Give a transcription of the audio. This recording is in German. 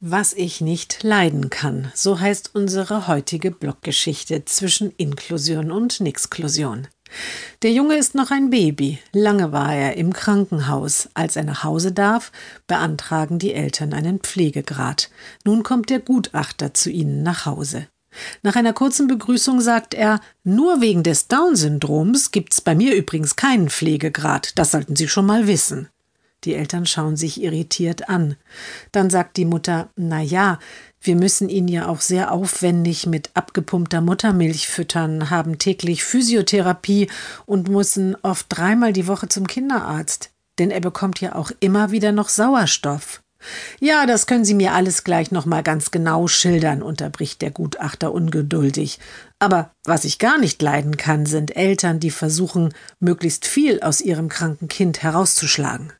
Was ich nicht leiden kann, so heißt unsere heutige Bloggeschichte zwischen Inklusion und Nixklusion. Der Junge ist noch ein Baby. Lange war er im Krankenhaus. Als er nach Hause darf, beantragen die Eltern einen Pflegegrad. Nun kommt der Gutachter zu ihnen nach Hause. Nach einer kurzen Begrüßung sagt er, nur wegen des Down-Syndroms gibt's bei mir übrigens keinen Pflegegrad. Das sollten Sie schon mal wissen. Die Eltern schauen sich irritiert an. Dann sagt die Mutter, na ja, wir müssen ihn ja auch sehr aufwendig mit abgepumpter Muttermilch füttern, haben täglich Physiotherapie und müssen oft dreimal die Woche zum Kinderarzt. Denn er bekommt ja auch immer wieder noch Sauerstoff. Ja, das können Sie mir alles gleich noch mal ganz genau schildern, unterbricht der Gutachter ungeduldig. Aber was ich gar nicht leiden kann, sind Eltern, die versuchen, möglichst viel aus ihrem kranken Kind herauszuschlagen.